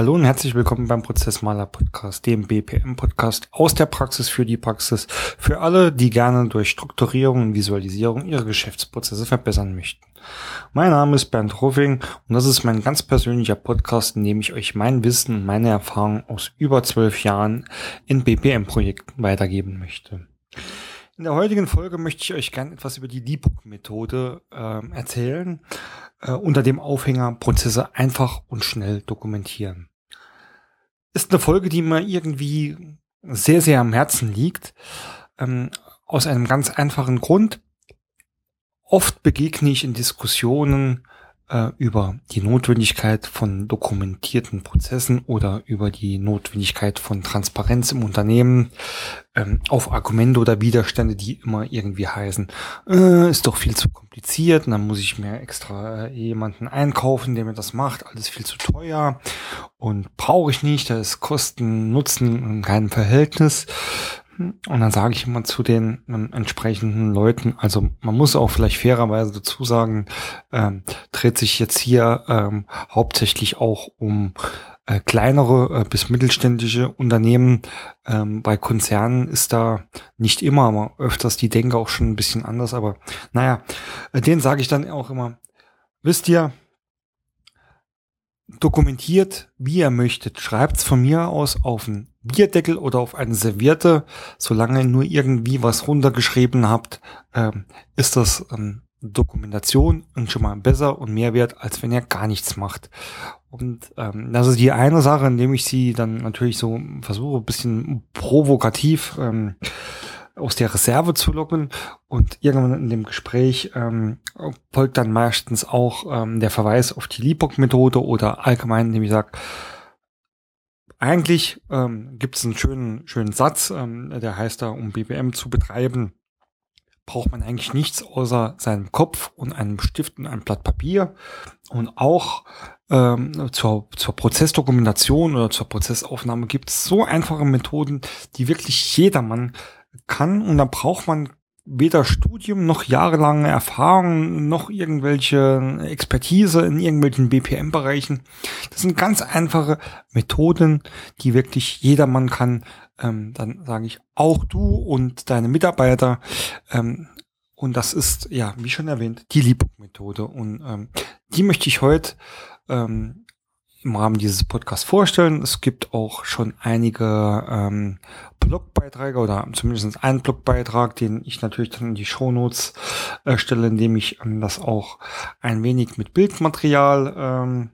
Hallo und herzlich willkommen beim Prozessmaler Podcast, dem BPM Podcast aus der Praxis für die Praxis, für alle, die gerne durch Strukturierung und Visualisierung ihre Geschäftsprozesse verbessern möchten. Mein Name ist Bernd Ruffing und das ist mein ganz persönlicher Podcast, in dem ich euch mein Wissen und meine Erfahrungen aus über zwölf Jahren in BPM-Projekten weitergeben möchte. In der heutigen Folge möchte ich euch gerne etwas über die Debug-Methode äh, erzählen, äh, unter dem Aufhänger Prozesse einfach und schnell dokumentieren. Ist eine Folge, die mir irgendwie sehr, sehr am Herzen liegt, ähm, aus einem ganz einfachen Grund. Oft begegne ich in Diskussionen äh, über die Notwendigkeit von dokumentierten Prozessen oder über die Notwendigkeit von Transparenz im Unternehmen ähm, auf Argumente oder Widerstände, die immer irgendwie heißen, äh, ist doch viel zu kompliziert und dann muss ich mir extra äh, jemanden einkaufen, der mir das macht, alles viel zu teuer und brauche ich nicht, da ist Kosten, Nutzen in keinem Verhältnis. Und dann sage ich immer zu den ähm, entsprechenden Leuten, also man muss auch vielleicht fairerweise dazu sagen, ähm, dreht sich jetzt hier ähm, hauptsächlich auch um äh, kleinere äh, bis mittelständische Unternehmen. Ähm, bei Konzernen ist da nicht immer, aber öfters die Denke auch schon ein bisschen anders. Aber naja, äh, denen sage ich dann auch immer, wisst ihr, dokumentiert, wie ihr möchtet. Schreibt's von mir aus auf einen Bierdeckel oder auf eine Serviette. Solange ihr nur irgendwie was runtergeschrieben habt, ähm, ist das ähm, Dokumentation und schon mal besser und mehr wert, als wenn ihr gar nichts macht. Und ähm, das ist die eine Sache, indem ich sie dann natürlich so versuche, ein bisschen provokativ ähm, aus der Reserve zu locken und irgendwann in dem Gespräch ähm, folgt dann meistens auch ähm, der Verweis auf die Liebok-Methode oder allgemein, indem ich sage, eigentlich ähm, gibt es einen schönen, schönen Satz, ähm, der heißt da, um BBM zu betreiben, braucht man eigentlich nichts außer seinem Kopf und einem Stift und einem Blatt Papier. Und auch ähm, zur, zur Prozessdokumentation oder zur Prozessaufnahme gibt es so einfache Methoden, die wirklich jedermann kann und da braucht man weder Studium noch jahrelange Erfahrung noch irgendwelche Expertise in irgendwelchen BPM-Bereichen. Das sind ganz einfache Methoden, die wirklich jedermann kann. Ähm, dann sage ich auch du und deine Mitarbeiter. Ähm, und das ist, ja, wie schon erwähnt, die Liebuk-Methode. Und ähm, die möchte ich heute ähm, im Rahmen dieses Podcasts vorstellen. Es gibt auch schon einige ähm, Blogbeiträge oder zumindest einen Blogbeitrag, den ich natürlich dann in die Shownotes äh, stelle, indem ich ähm, das auch ein wenig mit Bildmaterial ähm,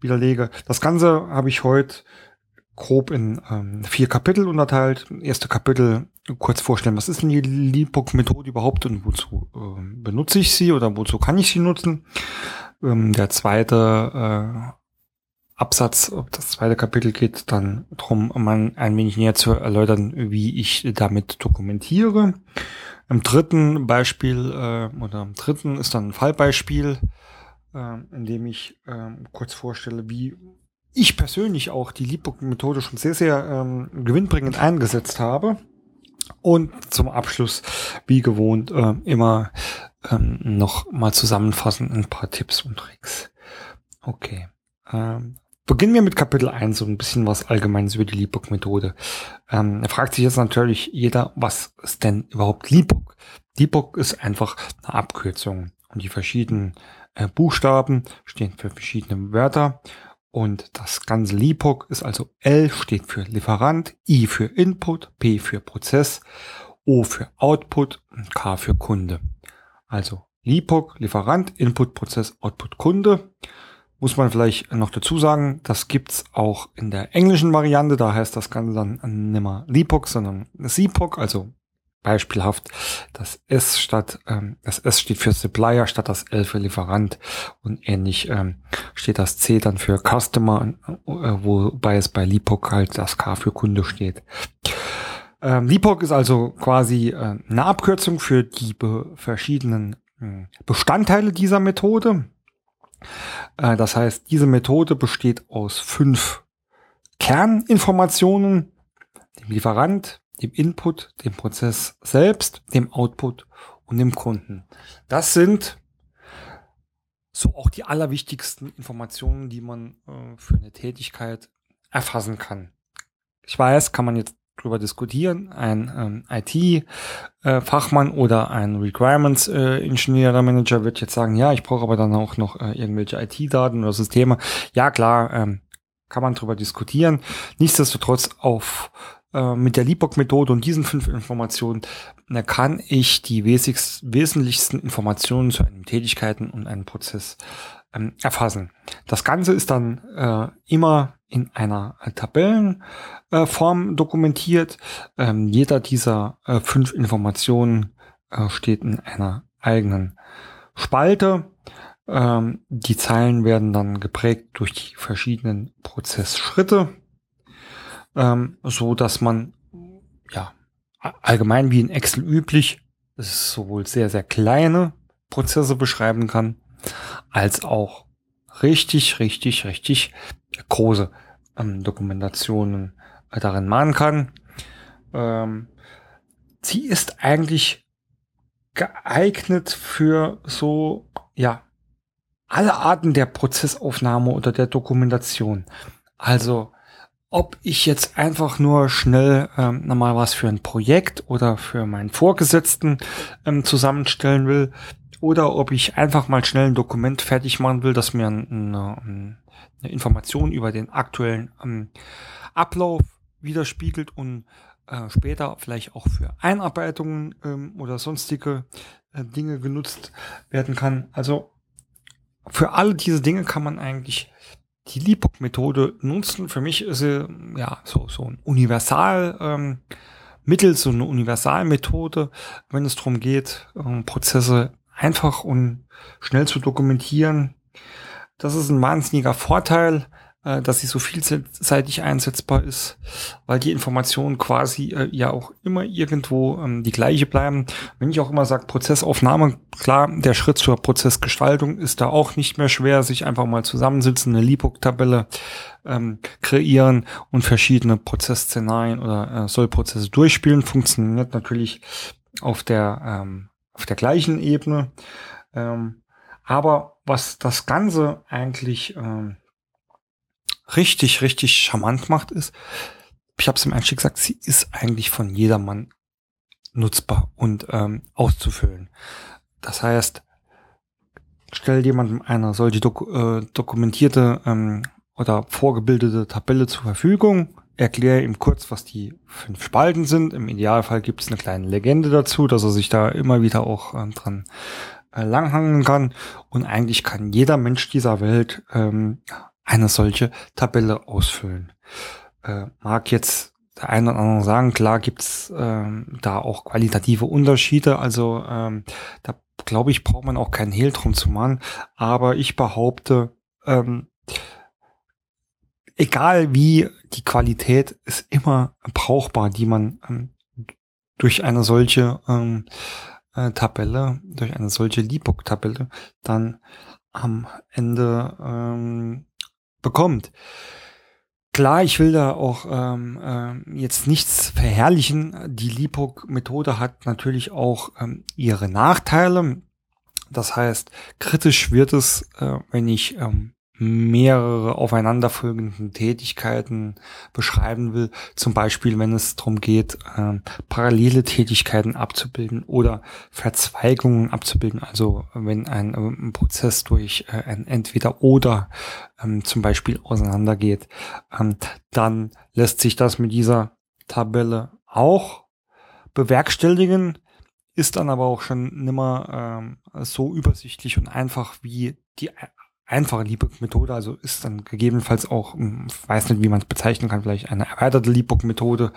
widerlege. Das Ganze habe ich heute grob in ähm, vier Kapitel unterteilt. Erste Kapitel kurz vorstellen, was ist denn die Leapbook-Methode überhaupt und wozu äh, benutze ich sie oder wozu kann ich sie nutzen. Ähm, der zweite äh, Absatz, das zweite Kapitel geht dann darum, man ein wenig näher zu erläutern, wie ich damit dokumentiere. Im dritten Beispiel äh, oder im dritten ist dann ein Fallbeispiel, äh, in dem ich äh, kurz vorstelle, wie ich persönlich auch die Leapbook-Methode schon sehr, sehr ähm, gewinnbringend eingesetzt habe. Und zum Abschluss, wie gewohnt, äh, immer ähm, noch mal zusammenfassen ein paar Tipps und Tricks. Okay. Ähm, Beginnen wir mit Kapitel 1, so ein bisschen was Allgemeines über die Leapbook-Methode. Ähm, da fragt sich jetzt natürlich jeder, was ist denn überhaupt Leapbook? Leapbook ist einfach eine Abkürzung und die verschiedenen äh, Buchstaben stehen für verschiedene Wörter und das ganze Leapbook ist also L steht für Lieferant, I für Input, P für Prozess, O für Output und K für Kunde. Also Leapbook, Lieferant, Input, Prozess, Output, Kunde muss man vielleicht noch dazu sagen, das gibt's auch in der englischen Variante, da heißt das Ganze dann nimmer LIPOC, sondern SIPOC, also beispielhaft das S statt, ähm, das S steht für Supplier statt das L für Lieferant und ähnlich ähm, steht das C dann für Customer, äh, wobei es bei LIPOC halt das K für Kunde steht. Ähm, LIPOC ist also quasi äh, eine Abkürzung für die verschiedenen äh, Bestandteile dieser Methode. Äh, das heißt, diese Methode besteht aus fünf Kerninformationen, dem Lieferant, dem Input, dem Prozess selbst, dem Output und dem Kunden. Das sind so auch die allerwichtigsten Informationen, die man äh, für eine Tätigkeit erfassen kann. Ich weiß, kann man jetzt drüber diskutieren. Ein ähm, IT-Fachmann äh, oder ein Requirements-Ingenieur oder Manager wird jetzt sagen, ja, ich brauche aber dann auch noch äh, irgendwelche IT-Daten oder Systeme. Ja, klar, ähm, kann man drüber diskutieren. Nichtsdestotrotz auf äh, mit der Libok-Methode und diesen fünf Informationen da kann ich die wesentlichsten Informationen zu einem Tätigkeiten und einem Prozess ähm, erfassen. Das Ganze ist dann äh, immer in einer Tabellenform äh, dokumentiert. Ähm, jeder dieser äh, fünf Informationen äh, steht in einer eigenen Spalte. Ähm, die Zeilen werden dann geprägt durch die verschiedenen Prozessschritte, ähm, so dass man ja allgemein wie in Excel üblich, sowohl sehr sehr kleine Prozesse beschreiben kann, als auch richtig, richtig, richtig große ähm, Dokumentationen äh, darin machen kann. Ähm, sie ist eigentlich geeignet für so, ja, alle Arten der Prozessaufnahme oder der Dokumentation. Also, ob ich jetzt einfach nur schnell ähm, nochmal was für ein Projekt oder für meinen Vorgesetzten ähm, zusammenstellen will, oder ob ich einfach mal schnell ein Dokument fertig machen will, das mir eine, eine Information über den aktuellen ähm, Ablauf widerspiegelt und äh, später vielleicht auch für Einarbeitungen ähm, oder sonstige äh, Dinge genutzt werden kann. Also für alle diese Dinge kann man eigentlich die LIPOC-Methode nutzen. Für mich ist sie ja so, so ein Universal ähm, Mittel, so eine Universalmethode, wenn es darum geht, ähm, Prozesse einfach und schnell zu dokumentieren. Das ist ein wahnsinniger Vorteil, äh, dass sie so vielseitig einsetzbar ist, weil die Informationen quasi äh, ja auch immer irgendwo ähm, die gleiche bleiben. Wenn ich auch immer sage Prozessaufnahme, klar, der Schritt zur Prozessgestaltung ist da auch nicht mehr schwer, sich einfach mal zusammensitzen, eine LIPOC-Tabelle ähm, kreieren und verschiedene Prozessszenarien oder äh, Sollprozesse durchspielen. Funktioniert natürlich auf der ähm, auf der gleichen Ebene. Ähm, aber was das Ganze eigentlich ähm, richtig, richtig charmant macht, ist, ich habe es im Einstieg gesagt, sie ist eigentlich von jedermann nutzbar und ähm, auszufüllen. Das heißt, stell jemandem eine solche dok äh, dokumentierte ähm, oder vorgebildete Tabelle zur Verfügung erkläre ihm kurz, was die fünf Spalten sind. Im Idealfall gibt es eine kleine Legende dazu, dass er sich da immer wieder auch ähm, dran äh, langhangen kann. Und eigentlich kann jeder Mensch dieser Welt ähm, eine solche Tabelle ausfüllen. Äh, mag jetzt der eine oder andere sagen, klar gibt's ähm, da auch qualitative Unterschiede. Also ähm, da glaube ich, braucht man auch keinen Hehl drum zu machen. Aber ich behaupte, ähm, egal wie die Qualität ist immer brauchbar, die man ähm, durch eine solche ähm, äh, Tabelle, durch eine solche Liebok-Tabelle dann am Ende ähm, bekommt. Klar, ich will da auch ähm, äh, jetzt nichts verherrlichen. Die LIPOC-Methode hat natürlich auch ähm, ihre Nachteile. Das heißt, kritisch wird es, äh, wenn ich ähm, mehrere aufeinanderfolgenden Tätigkeiten beschreiben will. Zum Beispiel, wenn es darum geht, äh, parallele Tätigkeiten abzubilden oder Verzweigungen abzubilden. Also wenn ein, ein Prozess durch äh, ein entweder oder ähm, zum Beispiel auseinandergeht, ähm, dann lässt sich das mit dieser Tabelle auch bewerkstelligen, ist dann aber auch schon nimmer ähm, so übersichtlich und einfach wie die einfache Liebbook-Methode, also ist dann gegebenenfalls auch, hm, weiß nicht, wie man es bezeichnen kann, vielleicht eine erweiterte Liebbook-Methode.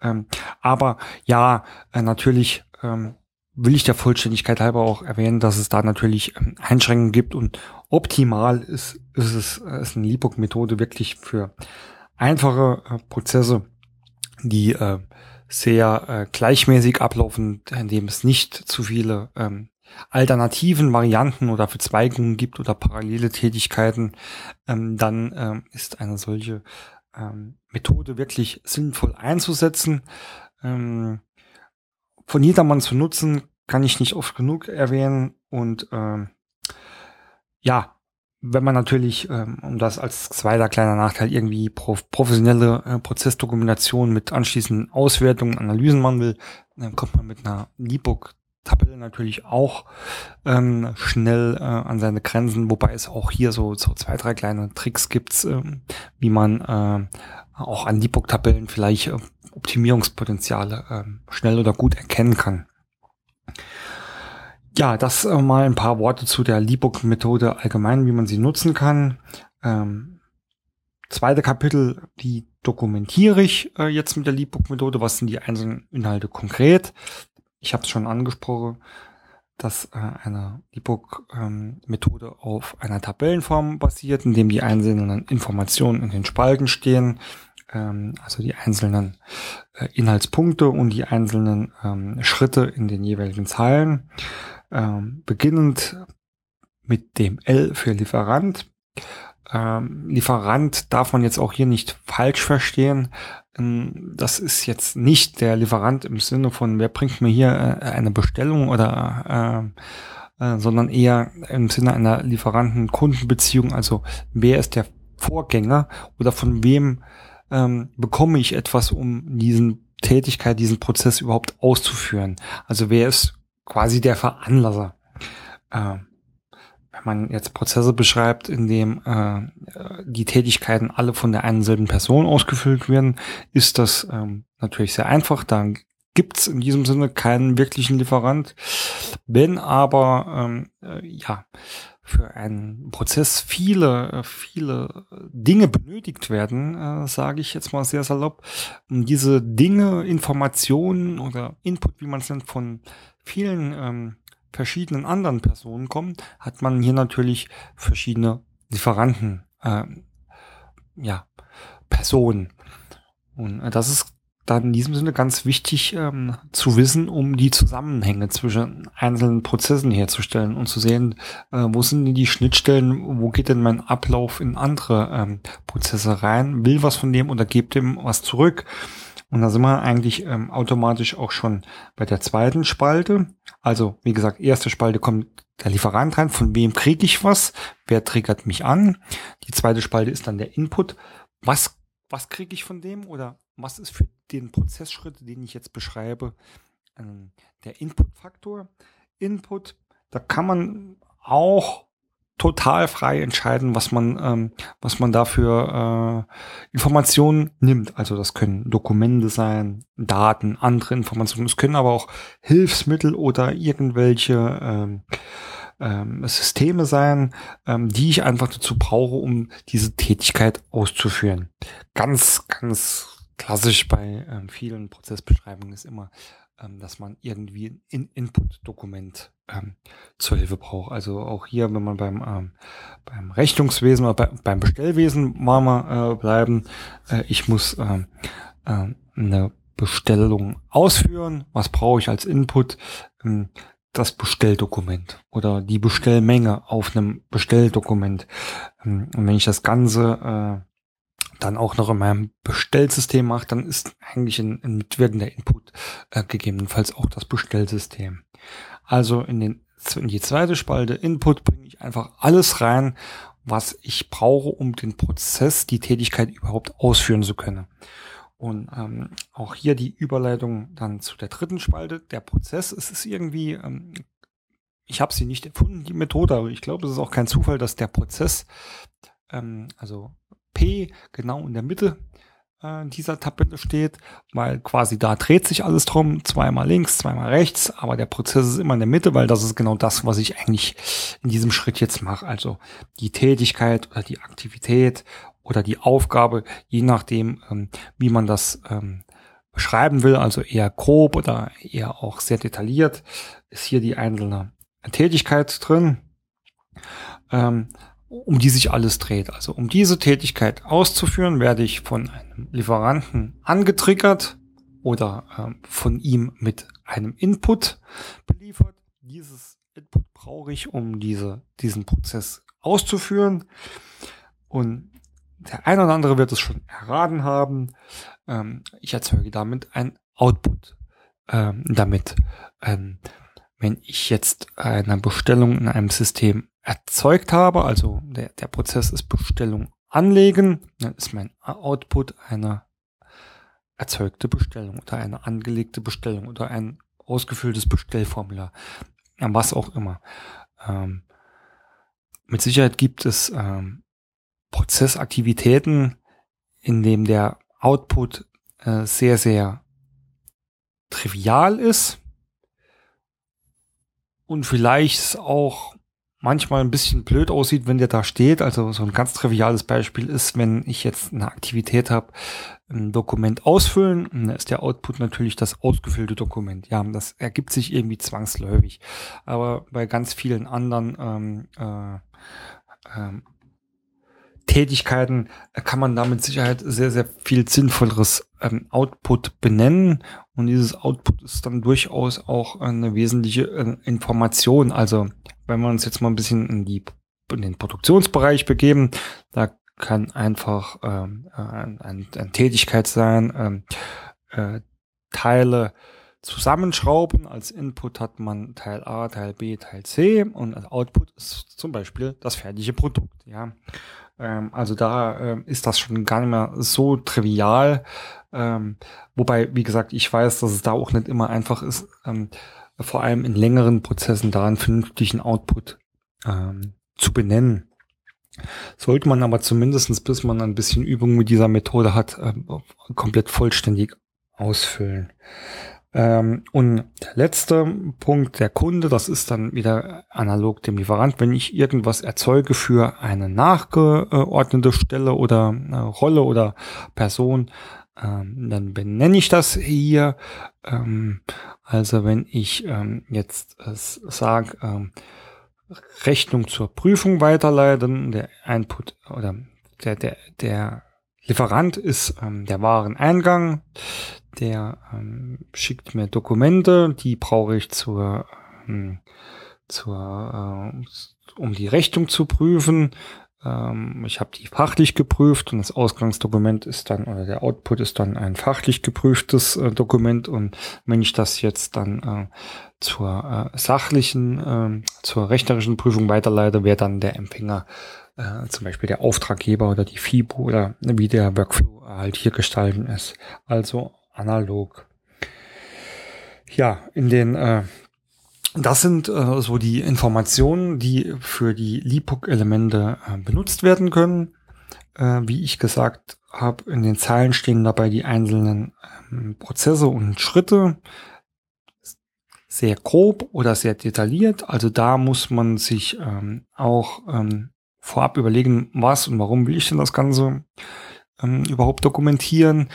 Ähm, aber ja, äh, natürlich ähm, will ich der Vollständigkeit halber auch erwähnen, dass es da natürlich ähm, Einschränkungen gibt und optimal ist, ist es äh, ist eine Liebbook-Methode wirklich für einfache äh, Prozesse, die äh, sehr äh, gleichmäßig ablaufen, indem es nicht zu viele ähm, alternativen Varianten oder Verzweigungen gibt oder parallele Tätigkeiten, ähm, dann ähm, ist eine solche ähm, Methode wirklich sinnvoll einzusetzen. Ähm, von jedermann zu nutzen, kann ich nicht oft genug erwähnen. Und ähm, ja, wenn man natürlich, ähm, um das als zweiter kleiner Nachteil irgendwie professionelle äh, Prozessdokumentation mit anschließenden Auswertungen, Analysen machen will, dann kommt man mit einer Liebook Tabelle natürlich auch ähm, schnell äh, an seine Grenzen, wobei es auch hier so, so zwei, drei kleine Tricks gibt, ähm, wie man äh, auch an Liebook-Tabellen vielleicht äh, Optimierungspotenziale äh, schnell oder gut erkennen kann. Ja, das äh, mal ein paar Worte zu der Liebook-Methode allgemein, wie man sie nutzen kann. Ähm, zweite Kapitel, wie dokumentiere ich äh, jetzt mit der Liebook-Methode? Was sind die einzelnen Inhalte konkret? Ich habe es schon angesprochen, dass äh, eine Liebook-Methode ähm, auf einer Tabellenform basiert, in dem die einzelnen Informationen in den Spalten stehen, ähm, also die einzelnen äh, Inhaltspunkte und die einzelnen ähm, Schritte in den jeweiligen Zeilen ähm, beginnend mit dem L für Lieferant. Ähm, Lieferant darf man jetzt auch hier nicht falsch verstehen. Ähm, das ist jetzt nicht der Lieferant im Sinne von, wer bringt mir hier äh, eine Bestellung oder äh, äh, sondern eher im Sinne einer Lieferanten-Kundenbeziehung. Also wer ist der Vorgänger oder von wem ähm, bekomme ich etwas, um diesen Tätigkeit, diesen Prozess überhaupt auszuführen? Also wer ist quasi der Veranlasser. Äh, wenn man jetzt Prozesse beschreibt, in dem äh, die Tätigkeiten alle von der einen selben Person ausgefüllt werden, ist das ähm, natürlich sehr einfach. Da gibt's in diesem Sinne keinen wirklichen Lieferant. Wenn aber ähm, äh, ja für einen Prozess viele, viele Dinge benötigt werden, äh, sage ich jetzt mal sehr salopp, um diese Dinge, Informationen oder Input, wie man es nennt, von vielen ähm, verschiedenen anderen Personen kommen, hat man hier natürlich verschiedene Lieferanten, äh, ja, Personen. Und äh, das ist dann in diesem Sinne ganz wichtig ähm, zu wissen, um die Zusammenhänge zwischen einzelnen Prozessen herzustellen und zu sehen, äh, wo sind denn die Schnittstellen, wo geht denn mein Ablauf in andere ähm, Prozesse rein, will was von dem oder gibt dem was zurück. Und da sind wir eigentlich ähm, automatisch auch schon bei der zweiten Spalte. Also, wie gesagt, erste Spalte kommt der Lieferant rein. Von wem kriege ich was? Wer triggert mich an? Die zweite Spalte ist dann der Input. Was, was kriege ich von dem? Oder was ist für den Prozessschritt, den ich jetzt beschreibe, ähm, der Input-Faktor? Input, da kann man auch total frei entscheiden, was man, ähm, was man dafür äh, Informationen nimmt. Also das können Dokumente sein, Daten, andere Informationen. Es können aber auch Hilfsmittel oder irgendwelche ähm, ähm, Systeme sein, ähm, die ich einfach dazu brauche, um diese Tätigkeit auszuführen. Ganz, ganz klassisch bei ähm, vielen Prozessbeschreibungen ist immer ähm, dass man irgendwie ein Input-Dokument ähm, zur Hilfe braucht. Also auch hier, wenn man beim, ähm, beim Rechnungswesen oder bei, beim Bestellwesen mal, mal äh, bleiben, äh, ich muss ähm, äh, eine Bestellung ausführen. Was brauche ich als Input? Ähm, das Bestelldokument oder die Bestellmenge auf einem Bestelldokument. Ähm, und wenn ich das Ganze äh, dann auch noch in meinem Bestellsystem macht, dann ist eigentlich ein, ein mitwirkender Input äh, gegebenenfalls auch das Bestellsystem. Also in, den, in die zweite Spalte Input bringe ich einfach alles rein, was ich brauche, um den Prozess, die Tätigkeit überhaupt ausführen zu können. Und ähm, auch hier die Überleitung dann zu der dritten Spalte, der Prozess. Es ist irgendwie, ähm, ich habe sie nicht erfunden, die Methode, aber ich glaube, es ist auch kein Zufall, dass der Prozess, ähm, also P genau in der Mitte äh, dieser Tabelle steht, weil quasi da dreht sich alles drum, zweimal links, zweimal rechts, aber der Prozess ist immer in der Mitte, weil das ist genau das, was ich eigentlich in diesem Schritt jetzt mache. Also die Tätigkeit oder die Aktivität oder die Aufgabe, je nachdem, ähm, wie man das ähm, beschreiben will, also eher grob oder eher auch sehr detailliert, ist hier die einzelne Tätigkeit drin. Ähm, um die sich alles dreht. Also um diese Tätigkeit auszuführen, werde ich von einem Lieferanten angetriggert oder ähm, von ihm mit einem Input beliefert. Dieses Input brauche ich, um diese, diesen Prozess auszuführen. Und der eine oder andere wird es schon erraten haben. Ähm, ich erzeuge damit ein Output. Ähm, damit ähm, wenn ich jetzt eine Bestellung in einem System erzeugt habe, also der, der Prozess ist Bestellung anlegen, dann ist mein Output eine erzeugte Bestellung oder eine angelegte Bestellung oder ein ausgefülltes Bestellformular, was auch immer. Ähm, mit Sicherheit gibt es ähm, Prozessaktivitäten, in dem der Output äh, sehr, sehr trivial ist und vielleicht auch manchmal ein bisschen blöd aussieht, wenn der da steht. Also so ein ganz triviales Beispiel ist, wenn ich jetzt eine Aktivität habe, ein Dokument ausfüllen, dann ist der Output natürlich das ausgefüllte Dokument. Ja, das ergibt sich irgendwie zwangsläufig. Aber bei ganz vielen anderen ähm, äh, ähm, Tätigkeiten kann man da mit Sicherheit sehr, sehr viel sinnvolleres ähm, Output benennen. Und dieses Output ist dann durchaus auch eine wesentliche äh, Information. Also wenn wir uns jetzt mal ein bisschen in, die, in den Produktionsbereich begeben, da kann einfach ähm, ein, ein, eine Tätigkeit sein, ähm, äh, Teile zusammenschrauben. Als Input hat man Teil A, Teil B, Teil C und als Output ist zum Beispiel das fertige Produkt. Ja, ähm, also da äh, ist das schon gar nicht mehr so trivial. Ähm, wobei, wie gesagt, ich weiß, dass es da auch nicht immer einfach ist, ähm, vor allem in längeren Prozessen da einen vernünftigen Output ähm, zu benennen. Sollte man aber zumindestens, bis man ein bisschen Übung mit dieser Methode hat, äh, komplett vollständig ausfüllen. Ähm, und der letzte Punkt, der Kunde, das ist dann wieder analog dem Lieferant. Wenn ich irgendwas erzeuge für eine nachgeordnete Stelle oder Rolle oder Person, ähm, dann benenne ich das hier. Ähm, also wenn ich ähm, jetzt äh, sage, ähm, Rechnung zur Prüfung weiterleiten, der Input oder der, der, der Lieferant ist ähm, der Wareneingang, der ähm, schickt mir Dokumente, die brauche ich zur, ähm, zur äh, um die Rechnung zu prüfen. Ähm, ich habe die fachlich geprüft und das Ausgangsdokument ist dann, oder der Output ist dann ein fachlich geprüftes äh, Dokument. Und wenn ich das jetzt dann äh, zur äh, sachlichen, äh, zur rechnerischen Prüfung weiterleite, wäre dann der Empfänger äh, zum Beispiel der Auftraggeber oder die FIBO oder wie der Workflow halt hier gestalten ist. Also analog. Ja, in den äh, das sind äh, so die Informationen, die für die LIPOC-Elemente äh, benutzt werden können. Äh, wie ich gesagt habe, in den Zeilen stehen dabei die einzelnen ähm, Prozesse und Schritte. Sehr grob oder sehr detailliert. Also da muss man sich ähm, auch ähm, vorab überlegen, was und warum will ich denn das Ganze ähm, überhaupt dokumentieren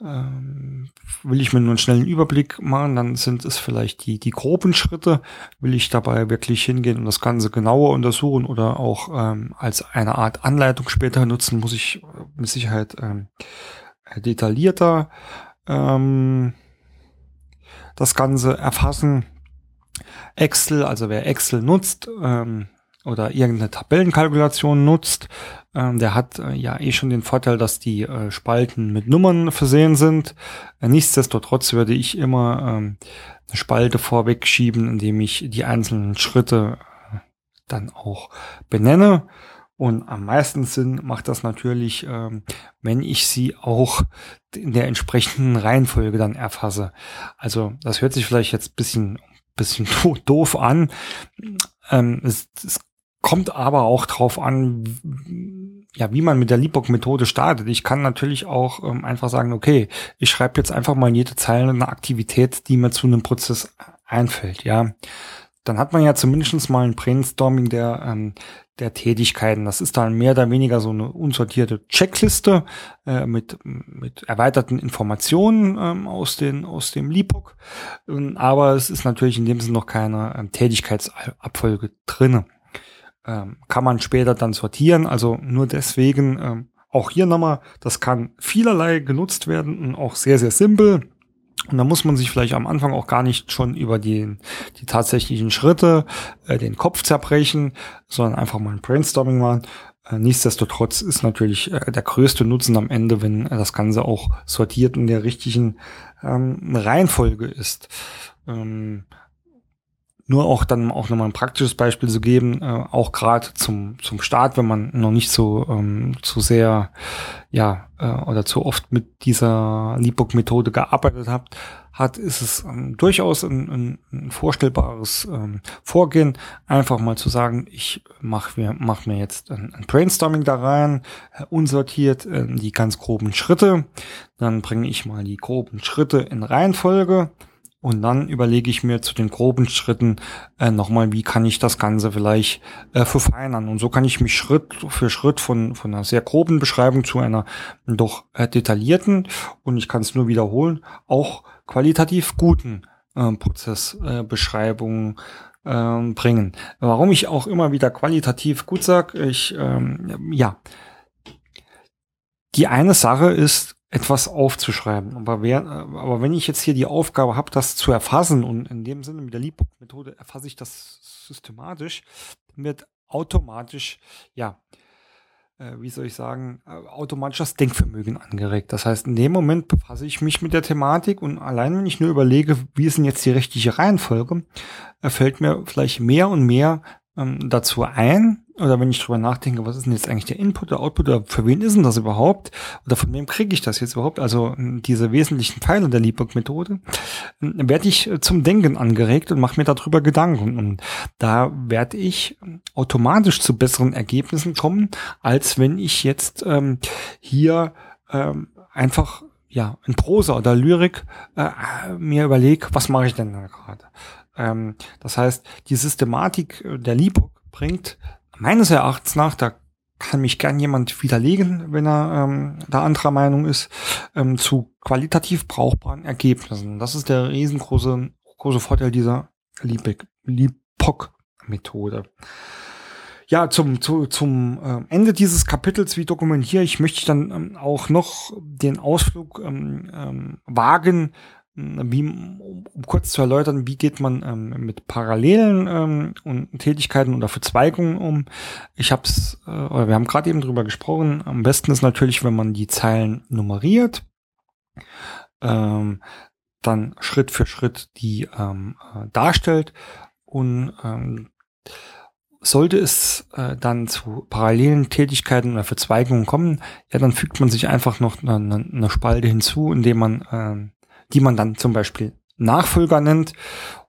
ähm, will ich mir nur einen schnellen Überblick machen, dann sind es vielleicht die, die groben Schritte. Will ich dabei wirklich hingehen und das Ganze genauer untersuchen oder auch ähm, als eine Art Anleitung später nutzen, muss ich äh, mit Sicherheit ähm, detaillierter ähm, das Ganze erfassen. Excel, also wer Excel nutzt, ähm, oder irgendeine Tabellenkalkulation nutzt, ähm, der hat äh, ja eh schon den Vorteil, dass die äh, Spalten mit Nummern versehen sind. Äh, nichtsdestotrotz würde ich immer ähm, eine Spalte vorweg schieben, indem ich die einzelnen Schritte äh, dann auch benenne. Und am meisten Sinn macht das natürlich, ähm, wenn ich sie auch in der entsprechenden Reihenfolge dann erfasse. Also das hört sich vielleicht jetzt bisschen bisschen doof an. Ähm, es, es kommt aber auch drauf an, ja, wie man mit der Leapbook-Methode startet. Ich kann natürlich auch ähm, einfach sagen, okay, ich schreibe jetzt einfach mal in jede Zeile eine Aktivität, die mir zu einem Prozess einfällt, ja. Dann hat man ja zumindest mal ein Brainstorming der, ähm, der Tätigkeiten. Das ist dann mehr oder weniger so eine unsortierte Checkliste äh, mit, mit erweiterten Informationen ähm, aus, den, aus dem Leapbook. Ähm, aber es ist natürlich in dem Sinne noch keine ähm, Tätigkeitsabfolge drinne ähm, kann man später dann sortieren. Also nur deswegen, ähm, auch hier nochmal, das kann vielerlei genutzt werden und auch sehr, sehr simpel. Und da muss man sich vielleicht am Anfang auch gar nicht schon über die, die tatsächlichen Schritte äh, den Kopf zerbrechen, sondern einfach mal ein Brainstorming machen. Äh, nichtsdestotrotz ist natürlich äh, der größte Nutzen am Ende, wenn das Ganze auch sortiert in der richtigen ähm, Reihenfolge ist. Ähm, nur auch dann auch nochmal ein praktisches Beispiel zu geben, äh, auch gerade zum, zum Start, wenn man noch nicht so ähm, zu sehr, ja, äh, oder zu oft mit dieser Leapbook-Methode gearbeitet hat, hat, ist es ähm, durchaus ein, ein, ein vorstellbares ähm, Vorgehen, einfach mal zu sagen, ich mache mir, mach mir jetzt ein, ein Brainstorming da rein, äh, unsortiert äh, die ganz groben Schritte, dann bringe ich mal die groben Schritte in Reihenfolge, und dann überlege ich mir zu den groben Schritten äh, nochmal, wie kann ich das Ganze vielleicht äh, verfeinern. Und so kann ich mich Schritt für Schritt von, von einer sehr groben Beschreibung zu einer doch äh, detaillierten und ich kann es nur wiederholen, auch qualitativ guten äh, Prozessbeschreibungen äh, äh, bringen. Warum ich auch immer wieder qualitativ gut sage, ich, ähm, ja, die eine Sache ist, etwas aufzuschreiben. Aber, wer, aber wenn ich jetzt hier die Aufgabe habe, das zu erfassen und in dem Sinne mit der Leapbook-Methode erfasse ich das systematisch, wird automatisch, ja, äh, wie soll ich sagen, äh, automatisch das Denkvermögen angeregt. Das heißt, in dem Moment befasse ich mich mit der Thematik und allein wenn ich nur überlege, wie ist denn jetzt die richtige Reihenfolge, äh, fällt mir vielleicht mehr und mehr ähm, dazu ein, oder wenn ich drüber nachdenke, was ist denn jetzt eigentlich der Input, der Output, oder für wen ist denn das überhaupt? Oder von wem kriege ich das jetzt überhaupt? Also hm, diese wesentlichen Pfeiler der Liebburg-Methode, hm, werde ich äh, zum Denken angeregt und mache mir darüber Gedanken. Und da werde ich automatisch zu besseren Ergebnissen kommen, als wenn ich jetzt ähm, hier ähm, einfach ja in Prosa oder Lyrik äh, mir überlege, was mache ich denn da gerade? Ähm, das heißt, die Systematik der Liebburg bringt meines Erachtens nach, da kann mich gern jemand widerlegen, wenn er ähm, da anderer Meinung ist, ähm, zu qualitativ brauchbaren Ergebnissen. Das ist der riesengroße große Vorteil dieser LIPOC-Methode. Ja, zum, zu, zum äh, Ende dieses Kapitels, wie dokumentiere ich, möchte ich dann ähm, auch noch den Ausflug ähm, ähm, wagen wie, um, kurz zu erläutern, wie geht man ähm, mit Parallelen ähm, und Tätigkeiten oder Verzweigungen um. Ich habe es, äh, oder wir haben gerade eben drüber gesprochen. Am besten ist natürlich, wenn man die Zeilen nummeriert, ähm, dann Schritt für Schritt die ähm, äh, darstellt und ähm, sollte es äh, dann zu parallelen Tätigkeiten oder Verzweigungen kommen, ja, dann fügt man sich einfach noch eine, eine Spalte hinzu, indem man äh, die man dann zum Beispiel Nachfolger nennt.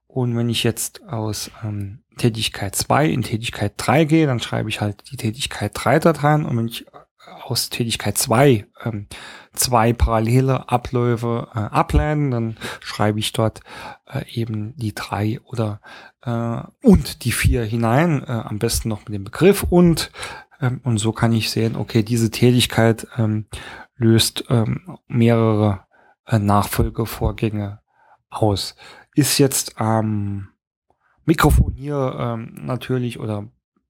Und wenn ich jetzt aus ähm, Tätigkeit 2 in Tätigkeit 3 gehe, dann schreibe ich halt die Tätigkeit 3 da dran. Und wenn ich äh, aus Tätigkeit 2 ähm, zwei parallele Abläufe äh, ableiten, dann schreibe ich dort äh, eben die 3 oder äh, und die 4 hinein, äh, am besten noch mit dem Begriff und ähm, und so kann ich sehen, okay, diese Tätigkeit ähm, löst ähm, mehrere Nachfolgevorgänge aus. Ist jetzt am Mikrofon hier ähm, natürlich oder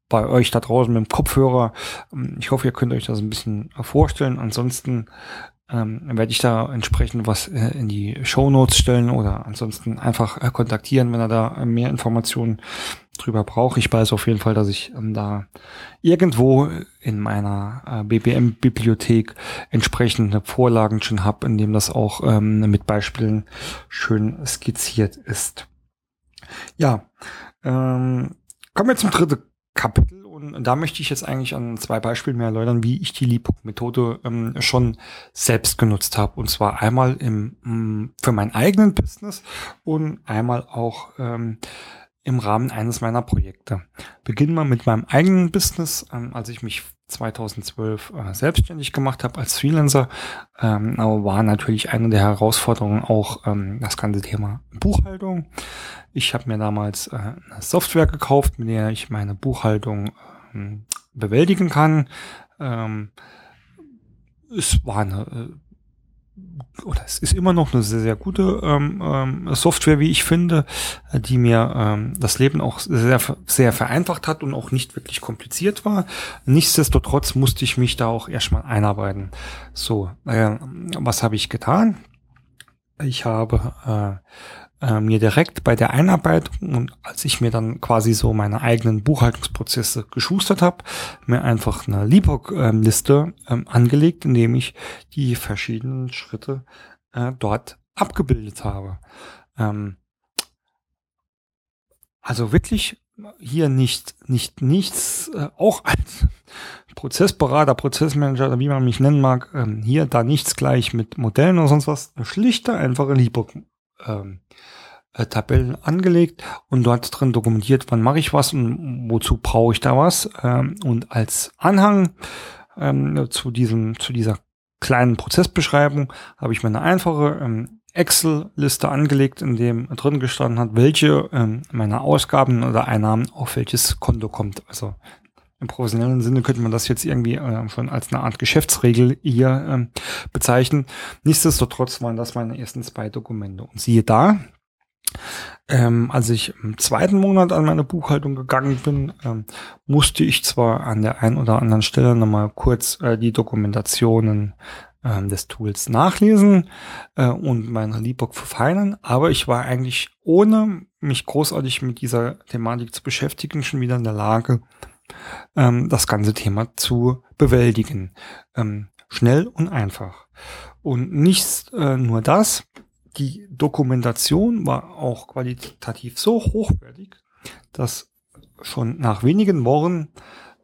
bei euch da draußen mit dem Kopfhörer. Ähm, ich hoffe, ihr könnt euch das ein bisschen vorstellen. Ansonsten ähm, werde ich da entsprechend was äh, in die Show Notes stellen oder ansonsten einfach äh, kontaktieren, wenn er da mehr Informationen drüber brauche. Ich weiß auf jeden Fall, dass ich ähm, da irgendwo in meiner äh, BBM-Bibliothek entsprechende Vorlagen schon habe, in dem das auch ähm, mit Beispielen schön skizziert ist. Ja, ähm, kommen wir zum dritten Kapitel und da möchte ich jetzt eigentlich an zwei Beispielen mehr erläutern, wie ich die Leapbook-Methode ähm, schon selbst genutzt habe. Und zwar einmal im, mm, für meinen eigenen Business und einmal auch ähm, im Rahmen eines meiner Projekte. Beginnen wir mit meinem eigenen Business, ähm, als ich mich 2012 äh, selbstständig gemacht habe als Freelancer, ähm, aber war natürlich eine der Herausforderungen auch ähm, das ganze Thema Buchhaltung. Ich habe mir damals äh, eine Software gekauft, mit der ich meine Buchhaltung ähm, bewältigen kann. Ähm, es war eine äh, oder es ist immer noch eine sehr, sehr gute ähm, ähm, Software, wie ich finde, die mir ähm, das Leben auch sehr, sehr vereinfacht hat und auch nicht wirklich kompliziert war. Nichtsdestotrotz musste ich mich da auch erstmal einarbeiten. So, äh, was habe ich getan? Ich habe äh, äh, mir direkt bei der Einarbeitung und als ich mir dann quasi so meine eigenen Buchhaltungsprozesse geschustert habe, mir einfach eine Libok-Liste ähm, angelegt, indem ich die verschiedenen Schritte äh, dort abgebildet habe. Ähm, also wirklich hier nicht, nicht nichts, äh, auch als Prozessberater, Prozessmanager wie man mich nennen mag, ähm, hier da nichts gleich mit Modellen oder sonst was, eine schlichte, einfache Liebok ähm, äh, Tabellen angelegt und dort drin dokumentiert, wann mache ich was und wozu brauche ich da was. Ähm, und als Anhang ähm, zu diesem, zu dieser kleinen Prozessbeschreibung habe ich mir eine einfache ähm, Excel-Liste angelegt, in dem drin gestanden hat, welche ähm, meiner Ausgaben oder Einnahmen auf welches Konto kommt. Also im professionellen Sinne könnte man das jetzt irgendwie äh, schon als eine Art Geschäftsregel hier ähm, bezeichnen. Nichtsdestotrotz waren das meine ersten zwei Dokumente. Und siehe da, ähm, als ich im zweiten Monat an meine Buchhaltung gegangen bin, ähm, musste ich zwar an der einen oder anderen Stelle nochmal kurz äh, die Dokumentationen ähm, des Tools nachlesen äh, und meine Liebbook verfeinern, aber ich war eigentlich ohne mich großartig mit dieser Thematik zu beschäftigen schon wieder in der Lage, ähm, das ganze Thema zu bewältigen. Ähm, schnell und einfach. Und nicht äh, nur das, die Dokumentation war auch qualitativ so hochwertig, dass schon nach wenigen Wochen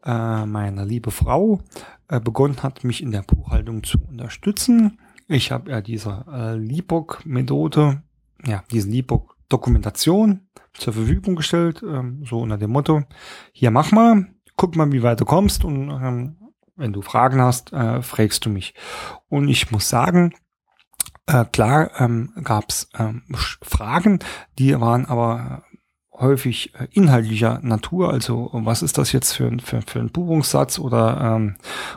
äh, meine liebe Frau äh, begonnen hat, mich in der Buchhaltung zu unterstützen. Ich habe ja diese äh, Libok-Methode, ja, diese Libok-Dokumentation zur Verfügung gestellt, ähm, so unter dem Motto, hier mach mal, guck mal, wie weit du kommst und ähm, wenn du Fragen hast, äh, fragst du mich. Und ich muss sagen, äh, klar ähm, gab es ähm, Fragen, die waren aber häufig äh, inhaltlicher Natur. Also was ist das jetzt für, für, für ein Buchungssatz oder ähm,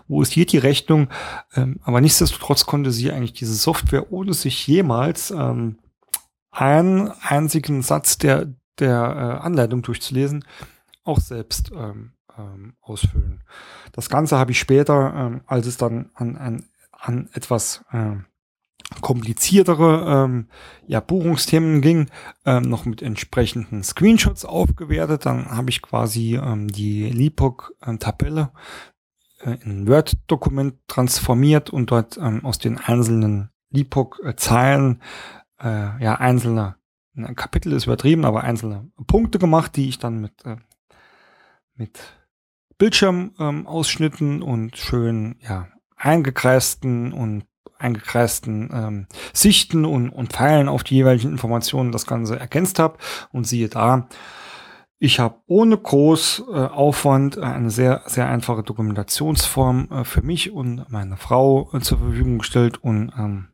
wo ist hier die Rechnung? Ähm, aber nichtsdestotrotz konnte sie eigentlich diese Software, ohne sich jemals ähm, einen einzigen Satz der, der äh, Anleitung durchzulesen, auch selbst ähm, ähm, ausfüllen. Das Ganze habe ich später, ähm, als es dann an, an, an etwas äh, kompliziertere ähm, ja, Buchungsthemen ging, ähm, noch mit entsprechenden Screenshots aufgewertet. Dann habe ich quasi ähm, die LIPOC-Tabelle äh, in Word-Dokument transformiert und dort ähm, aus den einzelnen LIPOC-Zeilen äh, ja einzelne Kapitel ist übertrieben, aber einzelne Punkte gemacht, die ich dann mit äh, mit Bildschirmausschnitten ähm, und schön ja eingekreisten und eingekreisten ähm, Sichten und, und Pfeilen auf die jeweiligen Informationen das Ganze ergänzt habe. Und siehe da, ich habe ohne groß äh, Aufwand eine sehr, sehr einfache Dokumentationsform äh, für mich und meine Frau äh, zur Verfügung gestellt und ähm,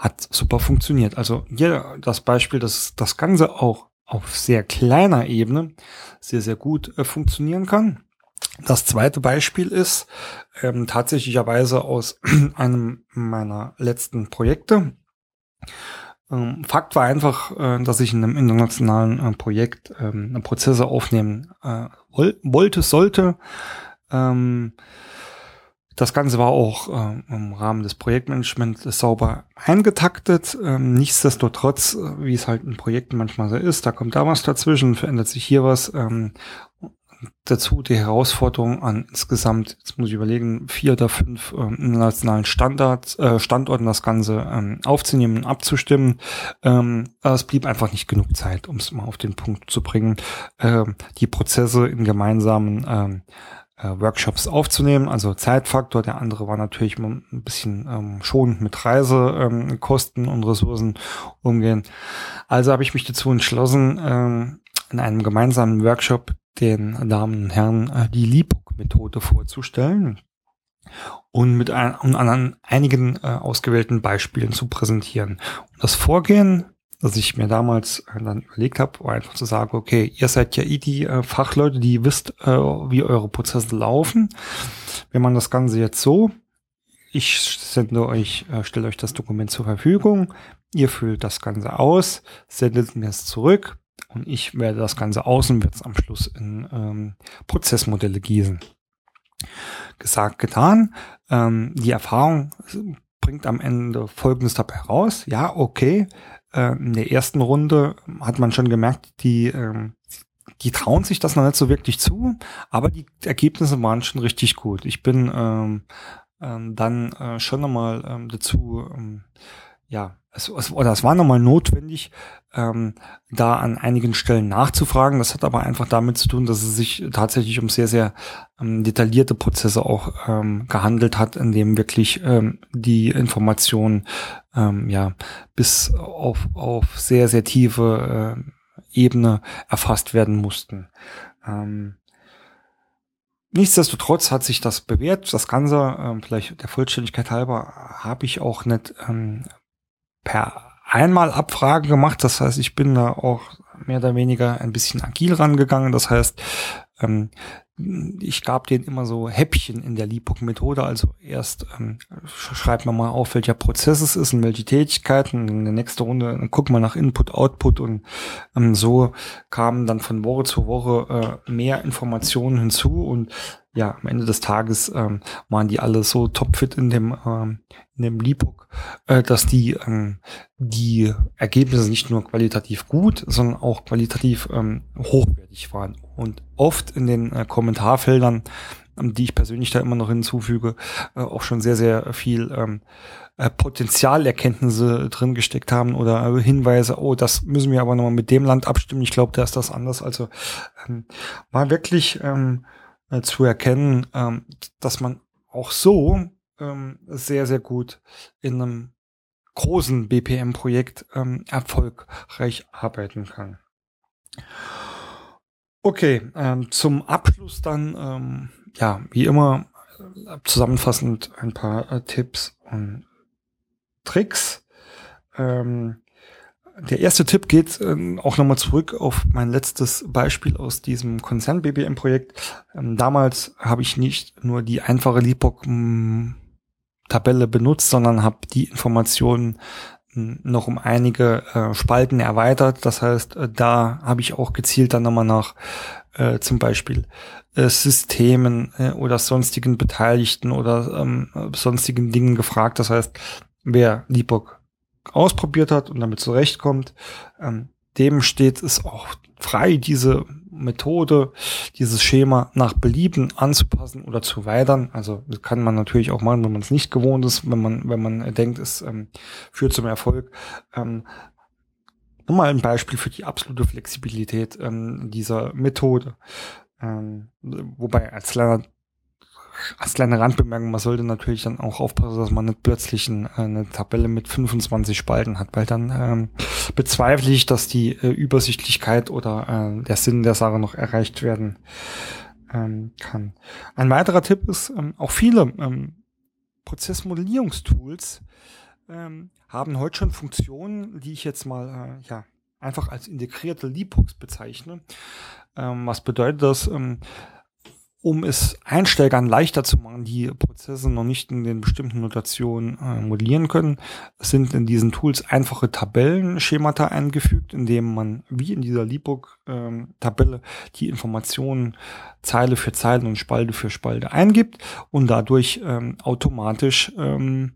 hat super funktioniert. Also hier das Beispiel, dass das Ganze auch auf sehr kleiner Ebene sehr, sehr gut äh, funktionieren kann. Das zweite Beispiel ist ähm, tatsächlicherweise aus einem meiner letzten Projekte. Ähm, Fakt war einfach, äh, dass ich in einem internationalen äh, Projekt ähm, Prozesse aufnehmen äh, wollte, sollte. Ähm, das Ganze war auch äh, im Rahmen des Projektmanagements sauber eingetaktet. Ähm, nichtsdestotrotz, äh, wie es halt in Projekten manchmal so ist, da kommt da was dazwischen, verändert sich hier was. Ähm, dazu die Herausforderung an insgesamt, jetzt muss ich überlegen, vier oder fünf ähm, internationalen Standards, äh, Standorten das Ganze ähm, aufzunehmen und abzustimmen. Ähm, es blieb einfach nicht genug Zeit, um es mal auf den Punkt zu bringen, ähm, die Prozesse in gemeinsamen ähm, äh, Workshops aufzunehmen. Also Zeitfaktor. Der andere war natürlich ein bisschen ähm, schonend mit Reisekosten ähm, und Ressourcen umgehen. Also habe ich mich dazu entschlossen, ähm, in einem gemeinsamen Workshop den Damen und Herren äh, die LIPOC-Methode vorzustellen und mit ein, und an einigen äh, ausgewählten Beispielen zu präsentieren. Und das Vorgehen, das ich mir damals äh, dann überlegt habe, einfach zu sagen, okay, ihr seid ja eh die äh, Fachleute, die wisst, äh, wie eure Prozesse laufen. Wenn man das Ganze jetzt so, ich sende euch, stelle euch das Dokument zur Verfügung, ihr füllt das Ganze aus, sendet mir es zurück, und ich werde das Ganze außen, wird es am Schluss in ähm, Prozessmodelle gießen. Gesagt, getan. Ähm, die Erfahrung bringt am Ende Folgendes dabei raus. Ja, okay. Äh, in der ersten Runde hat man schon gemerkt, die, ähm, die trauen sich das noch nicht so wirklich zu, aber die Ergebnisse waren schon richtig gut. Ich bin ähm, ähm, dann äh, schon nochmal ähm, dazu ähm, ja, es, es, oder es war nochmal notwendig, ähm, da an einigen Stellen nachzufragen. Das hat aber einfach damit zu tun, dass es sich tatsächlich um sehr, sehr ähm, detaillierte Prozesse auch ähm, gehandelt hat, in dem wirklich ähm, die Informationen ähm, ja bis auf, auf sehr, sehr tiefe äh, Ebene erfasst werden mussten. Ähm, Nichtsdestotrotz hat sich das bewährt. Das Ganze, ähm, vielleicht der Vollständigkeit halber, habe ich auch nicht ähm, per einmal Abfrage gemacht. Das heißt, ich bin da auch mehr oder weniger ein bisschen agil rangegangen. Das heißt, ähm, ich gab denen immer so Häppchen in der LIPOC-Methode. Also erst ähm, schreibt man mal auf, welcher Prozess es ist und welche Tätigkeiten. In der nächsten Runde guckt man nach Input, Output und ähm, so kamen dann von Woche zu Woche äh, mehr Informationen hinzu und ja, am Ende des Tages ähm, waren die alle so topfit in dem, ähm, in dem Liebook, äh, dass die ähm, die Ergebnisse nicht nur qualitativ gut, sondern auch qualitativ ähm, hochwertig waren. Und oft in den äh, Kommentarfeldern, ähm, die ich persönlich da immer noch hinzufüge, äh, auch schon sehr, sehr viel ähm, äh, Potenzialerkenntnisse drin gesteckt haben oder äh, Hinweise, oh, das müssen wir aber nochmal mit dem Land abstimmen. Ich glaube, da ist das anders. Also ähm, war wirklich ähm, äh, zu erkennen, ähm, dass man auch so ähm, sehr, sehr gut in einem großen BPM-Projekt ähm, erfolgreich arbeiten kann. Okay, ähm, zum Abschluss dann, ähm, ja, wie immer, äh, zusammenfassend ein paar äh, Tipps und Tricks. Ähm, der erste Tipp geht äh, auch nochmal zurück auf mein letztes Beispiel aus diesem Konzern-BBM-Projekt. Ähm, damals habe ich nicht nur die einfache LIPOC-Tabelle benutzt, sondern habe die Informationen hm, noch um einige äh, Spalten erweitert. Das heißt, äh, da habe ich auch gezielt dann nochmal nach äh, zum Beispiel äh, Systemen äh, oder sonstigen Beteiligten oder ähm, sonstigen Dingen gefragt. Das heißt, wer LIPOC ausprobiert hat und damit zurechtkommt, ähm, dem steht es auch frei, diese Methode, dieses Schema nach Belieben anzupassen oder zu weitern. Also das kann man natürlich auch machen, wenn man es nicht gewohnt ist, wenn man, wenn man denkt, es ähm, führt zum Erfolg. Ähm, Nochmal ein Beispiel für die absolute Flexibilität ähm, dieser Methode. Ähm, wobei als kleiner als kleine Randbemerkung, man sollte natürlich dann auch aufpassen, dass man nicht plötzlich ein, eine Tabelle mit 25 Spalten hat, weil dann ähm, bezweifle ich, dass die äh, Übersichtlichkeit oder äh, der Sinn der Sache noch erreicht werden ähm, kann. Ein weiterer Tipp ist, ähm, auch viele ähm, Prozessmodellierungstools ähm, haben heute schon Funktionen, die ich jetzt mal äh, ja einfach als integrierte LeapBooks bezeichne. Ähm, was bedeutet das? Ähm, um es Einsteigern leichter zu machen, die Prozesse noch nicht in den bestimmten Notationen äh, modellieren können, sind in diesen Tools einfache Tabellenschemata eingefügt, in dem man wie in dieser Leapbook-Tabelle ähm, die Informationen Zeile für Zeile und Spalte für Spalte eingibt und dadurch ähm, automatisch ähm,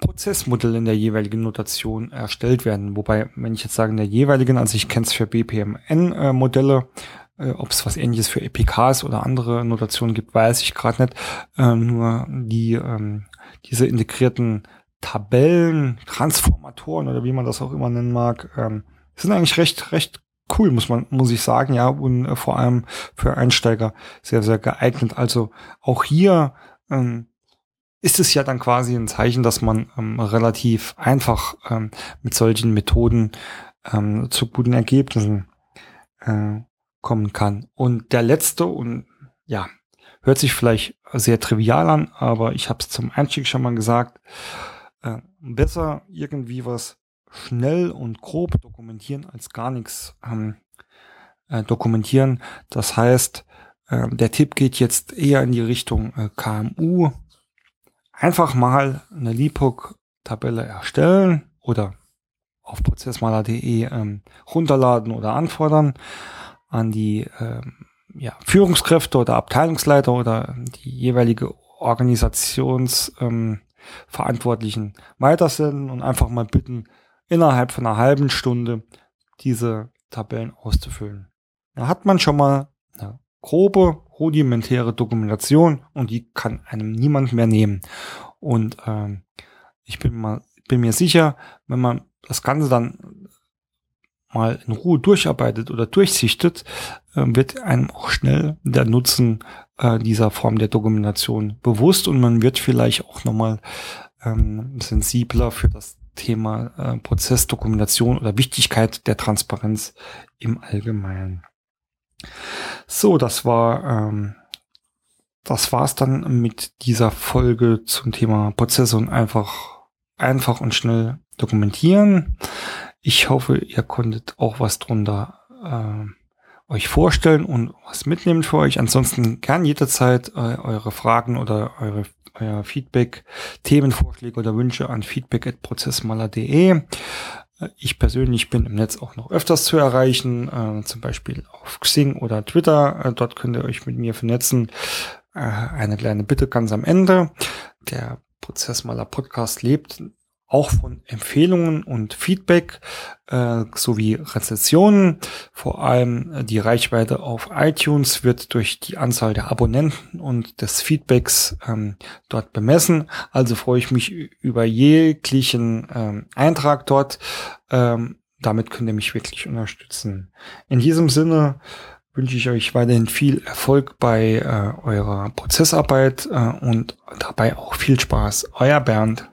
Prozessmodelle in der jeweiligen Notation erstellt werden. Wobei, wenn ich jetzt sage in der jeweiligen, also ich kenne es für BPMN-Modelle, äh, Ob es was ähnliches für EPKs oder andere Notationen gibt, weiß ich gerade nicht. Ähm, nur die ähm, diese integrierten Tabellen, Transformatoren oder wie man das auch immer nennen mag, ähm, sind eigentlich recht recht cool, muss man muss ich sagen, ja und äh, vor allem für Einsteiger sehr sehr geeignet. Also auch hier ähm, ist es ja dann quasi ein Zeichen, dass man ähm, relativ einfach ähm, mit solchen Methoden ähm, zu guten Ergebnissen äh, kommen kann. Und der letzte und ja, hört sich vielleicht sehr trivial an, aber ich habe es zum Einstieg schon mal gesagt, äh, besser irgendwie was schnell und grob dokumentieren als gar nichts ähm, äh, dokumentieren. Das heißt, äh, der Tipp geht jetzt eher in die Richtung äh, KMU. Einfach mal eine LIPOC-Tabelle erstellen oder auf prozessmaler.de ähm, runterladen oder anfordern an die ähm, ja, Führungskräfte oder Abteilungsleiter oder die jeweilige Organisationsverantwortlichen ähm, weitersenden und einfach mal bitten, innerhalb von einer halben Stunde diese Tabellen auszufüllen. Da hat man schon mal eine grobe, rudimentäre Dokumentation und die kann einem niemand mehr nehmen. Und ähm, ich bin mal bin mir sicher, wenn man das Ganze dann mal in Ruhe durcharbeitet oder durchsichtet, äh, wird einem auch schnell der Nutzen äh, dieser Form der Dokumentation bewusst und man wird vielleicht auch nochmal ähm, sensibler für das Thema äh, Prozessdokumentation oder Wichtigkeit der Transparenz im Allgemeinen. So, das war ähm, das war's dann mit dieser Folge zum Thema Prozesse und einfach einfach und schnell dokumentieren. Ich hoffe, ihr konntet auch was drunter äh, euch vorstellen und was mitnehmen für euch. Ansonsten gern jederzeit äh, eure Fragen oder eure euer Feedback, Themenvorschläge oder Wünsche an feedback@prozessmaler.de. Ich persönlich bin im Netz auch noch öfters zu erreichen, äh, zum Beispiel auf Xing oder Twitter. Äh, dort könnt ihr euch mit mir vernetzen. Äh, eine kleine Bitte ganz am Ende. Der Prozessmaler Podcast lebt auch von Empfehlungen und Feedback äh, sowie Rezensionen. Vor allem äh, die Reichweite auf iTunes wird durch die Anzahl der Abonnenten und des Feedbacks ähm, dort bemessen. Also freue ich mich über jeglichen ähm, Eintrag dort. Ähm, damit könnt ihr mich wirklich unterstützen. In diesem Sinne wünsche ich euch weiterhin viel Erfolg bei äh, eurer Prozessarbeit äh, und dabei auch viel Spaß. Euer Bernd.